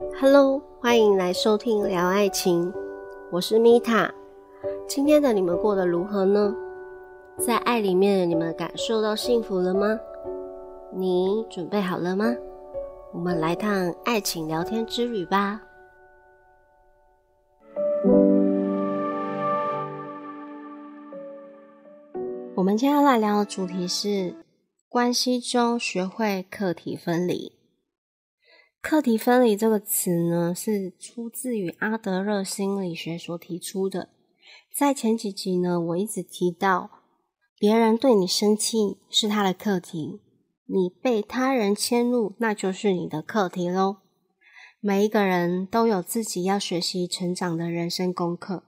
Hello，欢迎来收听聊爱情，我是米塔。今天的你们过得如何呢？在爱里面，你们感受到幸福了吗？你准备好了吗？我们来趟爱情聊天之旅吧。我们今天要来聊的主题是关系中学会课题分离。课题分离这个词呢，是出自于阿德勒心理学所提出的。在前几集呢，我一直提到，别人对你生气是他的课题，你被他人迁入，那就是你的课题喽。每一个人都有自己要学习成长的人生功课，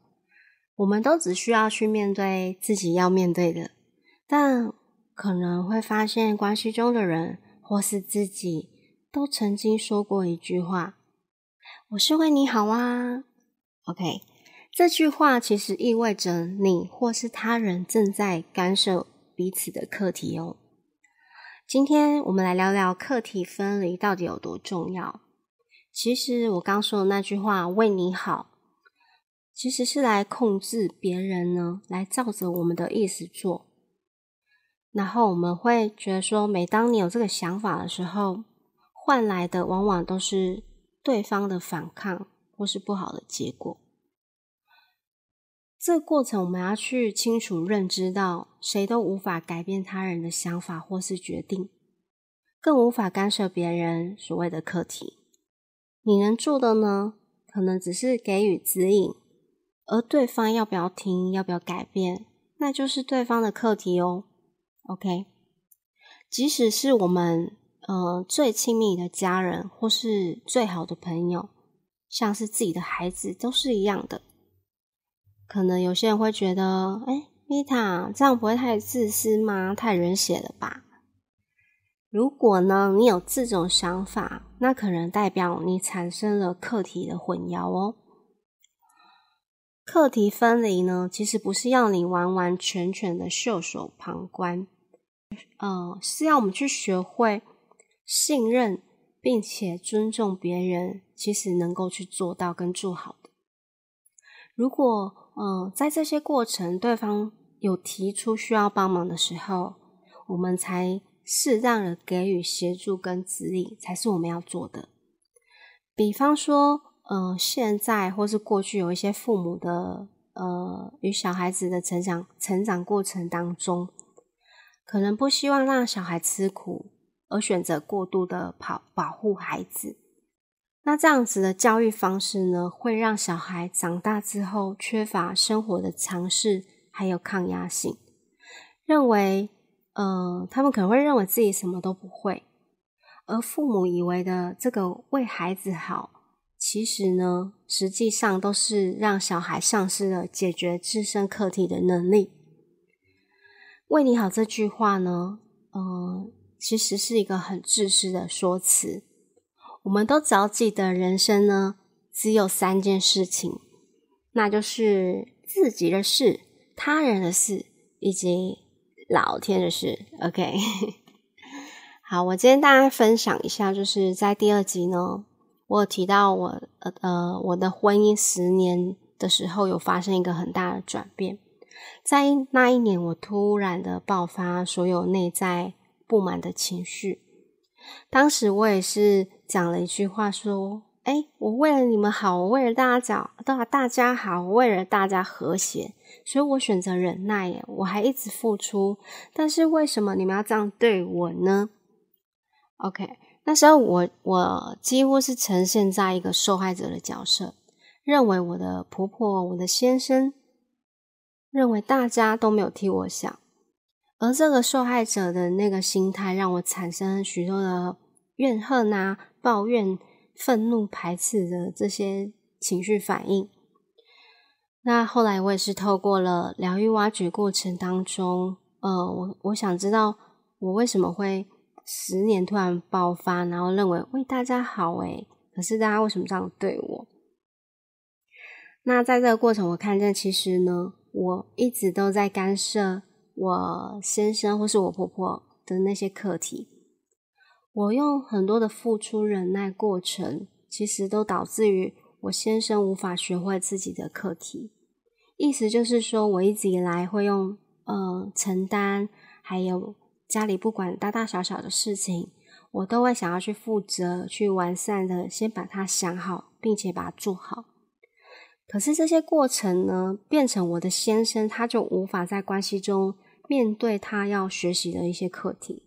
我们都只需要去面对自己要面对的，但可能会发现关系中的人或是自己。都曾经说过一句话：“我是为你好啊。”OK，这句话其实意味着你或是他人正在干涉彼此的课题哦。今天我们来聊聊课题分离到底有多重要。其实我刚说的那句话“为你好”，其实是来控制别人呢，来照着我们的意思做。然后我们会觉得说，每当你有这个想法的时候，换来的往往都是对方的反抗或是不好的结果。这个过程我们要去清楚认知到，谁都无法改变他人的想法或是决定，更无法干涉别人所谓的课题。你能做的呢，可能只是给予指引，而对方要不要听，要不要改变，那就是对方的课题哦。OK，即使是我们。呃，最亲密的家人或是最好的朋友，像是自己的孩子，都是一样的。可能有些人会觉得，哎，米塔这样不会太自私吗？太冷血了吧？如果呢，你有这种想法，那可能代表你产生了课题的混淆哦。课题分离呢，其实不是要你完完全全的袖手旁观，呃，是要我们去学会。信任并且尊重别人，其实能够去做到跟做好的。如果嗯，在这些过程，对方有提出需要帮忙的时候，我们才适当的给予协助跟指引，才是我们要做的。比方说，嗯，现在或是过去有一些父母的呃，与小孩子的成长成长过程当中，可能不希望让小孩吃苦。而选择过度的保保护孩子，那这样子的教育方式呢，会让小孩长大之后缺乏生活的尝试，还有抗压性，认为，呃，他们可能会认为自己什么都不会，而父母以为的这个为孩子好，其实呢，实际上都是让小孩丧失了解决自身课题的能力。为你好这句话呢，嗯。其实是一个很自私的说辞。我们都只要记得，人生呢只有三件事情，那就是自己的事、他人的事以及老天的事。OK，好，我今天大家分享一下，就是在第二集呢，我有提到我呃呃我的婚姻十年的时候，有发生一个很大的转变。在那一年，我突然的爆发所有内在。不满的情绪，当时我也是讲了一句话，说：“哎，我为了你们好，我为了大家讲，大大家好，我为了大家和谐，所以我选择忍耐耶，我还一直付出。但是为什么你们要这样对我呢？”OK，那时候我我几乎是呈现在一个受害者的角色，认为我的婆婆、我的先生，认为大家都没有替我想。而这个受害者的那个心态，让我产生许多的怨恨啊、抱怨、愤怒、排斥的这些情绪反应。那后来我也是透过了疗愈挖掘过程当中，呃，我我想知道我为什么会十年突然爆发，然后认为为大家好，诶，可是大家为什么这样对我？那在这个过程，我看见其实呢，我一直都在干涉。我先生或是我婆婆的那些课题，我用很多的付出忍耐过程，其实都导致于我先生无法学会自己的课题。意思就是说，我一直以来会用呃承担，还有家里不管大大小小的事情，我都会想要去负责、去完善的，先把它想好，并且把它做好。可是这些过程呢，变成我的先生，他就无法在关系中面对他要学习的一些课题。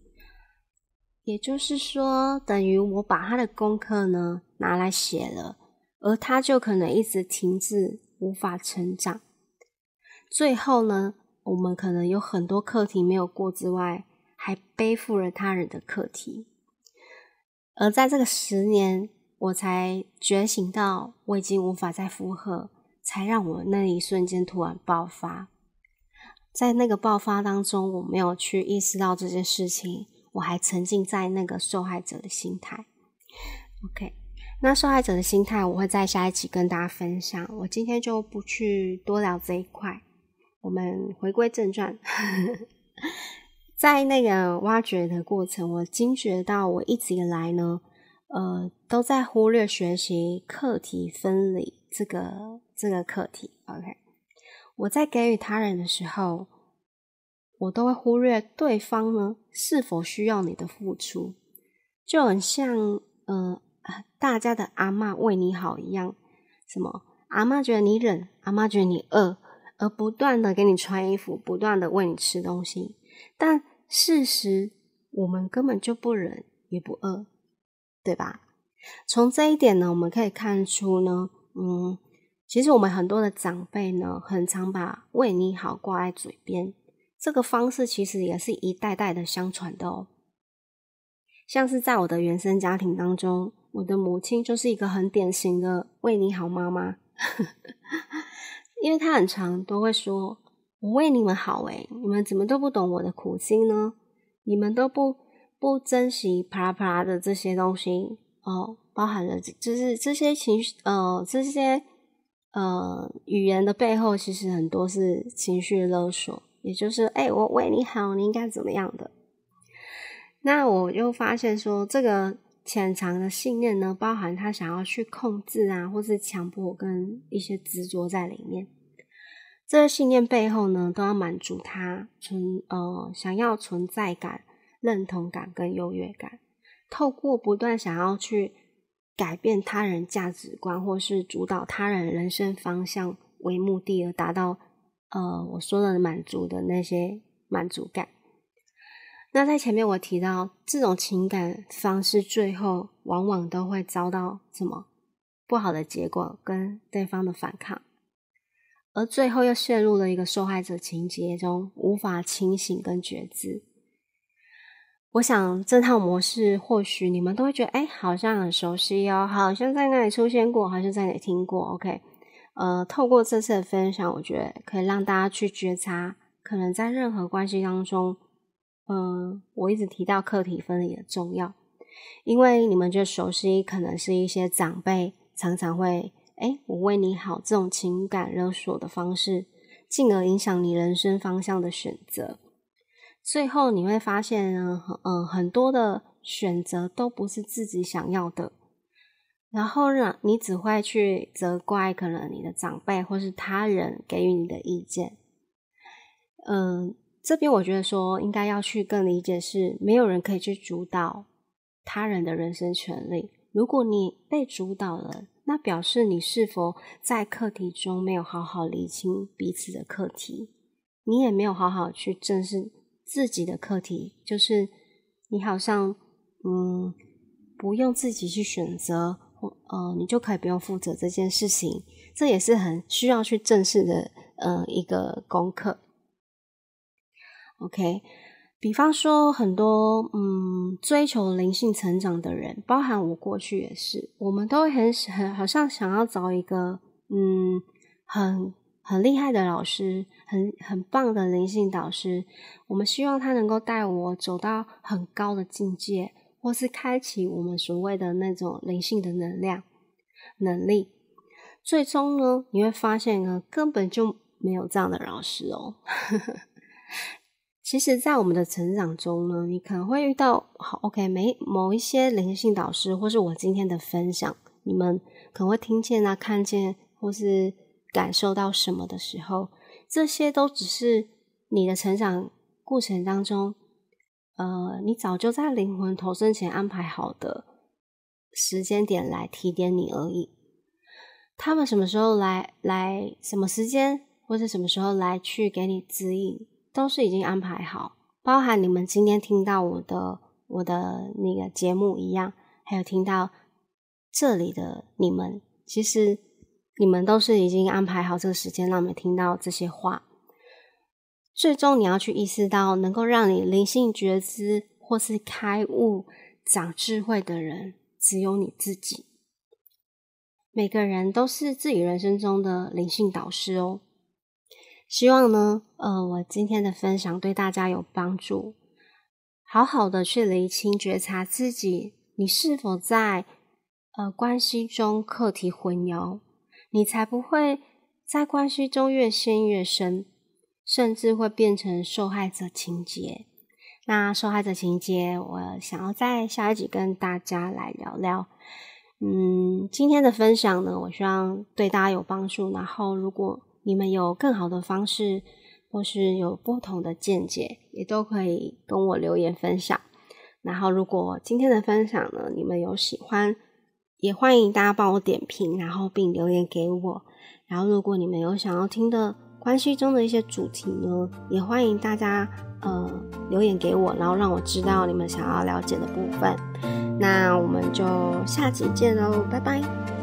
也就是说，等于我把他的功课呢拿来写了，而他就可能一直停滞，无法成长。最后呢，我们可能有很多课题没有过之外，还背负了他人的课题。而在这个十年，我才觉醒到我已经无法再负荷，才让我那一瞬间突然爆发。在那个爆发当中，我没有去意识到这件事情。我还沉浸在那个受害者的心态。OK，那受害者的心态，我会在下一集跟大家分享。我今天就不去多聊这一块。我们回归正传，在那个挖掘的过程，我惊觉到我一直以来呢，呃，都在忽略学习课题分离这个这个课题。OK，我在给予他人的时候。我都会忽略对方呢是否需要你的付出，就很像呃大家的阿妈为你好一样，什么阿妈觉得你冷，阿妈觉得你饿，而不断的给你穿衣服，不断的喂你吃东西，但事实我们根本就不冷也不饿，对吧？从这一点呢，我们可以看出呢，嗯，其实我们很多的长辈呢，很常把为你好挂在嘴边。这个方式其实也是一代代的相传的哦，像是在我的原生家庭当中，我的母亲就是一个很典型的为你好妈妈，因为她很常都会说：“我为你们好，诶你们怎么都不懂我的苦心呢？你们都不不珍惜啪啦啪啦的这些东西哦，包含了就是这些情绪，呃，这些呃语言的背后，其实很多是情绪勒索。”也就是，哎，我为你好，你应该怎么样的？那我又发现说，这个潜藏的信念呢，包含他想要去控制啊，或是强迫跟一些执着在里面。这个信念背后呢，都要满足他存呃想要存在感、认同感跟优越感。透过不断想要去改变他人价值观，或是主导他人人生方向为目的，而达到。呃，我说的满足的那些满足感，那在前面我提到，这种情感方式最后往往都会遭到什么不好的结果，跟对方的反抗，而最后又陷入了一个受害者情节中，无法清醒跟觉知。我想这套模式，或许你们都会觉得，哎，好像很熟悉哦，好像在那里出现过，好像在哪里听过。OK。呃，透过这次的分享，我觉得可以让大家去觉察，可能在任何关系当中，嗯，我一直提到课题分离的重要，因为你们就熟悉，可能是一些长辈常常会，哎，我为你好这种情感勒索的方式，进而影响你人生方向的选择。最后你会发现，嗯，很多的选择都不是自己想要的。然后呢，你只会去责怪可能你的长辈或是他人给予你的意见。嗯，这边我觉得说应该要去更理解，是没有人可以去主导他人的人生权利。如果你被主导了，那表示你是否在课题中没有好好理清彼此的课题，你也没有好好去正视自己的课题，就是你好像嗯，不用自己去选择或。呃，你就可以不用负责这件事情，这也是很需要去正视的呃一个功课。OK，比方说很多嗯追求灵性成长的人，包含我过去也是，我们都很很好像想要找一个嗯很很厉害的老师，很很棒的灵性导师，我们希望他能够带我走到很高的境界。或是开启我们所谓的那种灵性的能量能力，最终呢，你会发现呢，根本就没有这样的老师哦。其实，在我们的成长中呢，你可能会遇到好 OK，没某一些灵性导师，或是我今天的分享，你们可能会听见啊、看见或是感受到什么的时候，这些都只是你的成长过程当中，呃，你早就在灵魂投生前安排好的时间点来提点你而已。他们什么时候来，来什么时间，或者什么时候来去给你指引，都是已经安排好，包含你们今天听到我的我的那个节目一样，还有听到这里的你们，其实你们都是已经安排好这个时间，让我们听到这些话。最终你要去意识到，能够让你灵性觉知或是开悟、长智慧的人，只有你自己。每个人都是自己人生中的灵性导师哦。希望呢，呃，我今天的分享对大家有帮助。好好的去厘清、觉察自己，你是否在呃关系中课题混淆，你才不会在关系中越陷越深，甚至会变成受害者情节。那受害者情节，我想要在下一集跟大家来聊聊。嗯，今天的分享呢，我希望对大家有帮助。然后，如果你们有更好的方式，或是有不同的见解，也都可以跟我留言分享。然后，如果今天的分享呢，你们有喜欢，也欢迎大家帮我点评，然后并留言给我。然后，如果你们有想要听的关系中的一些主题呢，也欢迎大家呃留言给我，然后让我知道你们想要了解的部分。那我们就下集见喽，拜拜。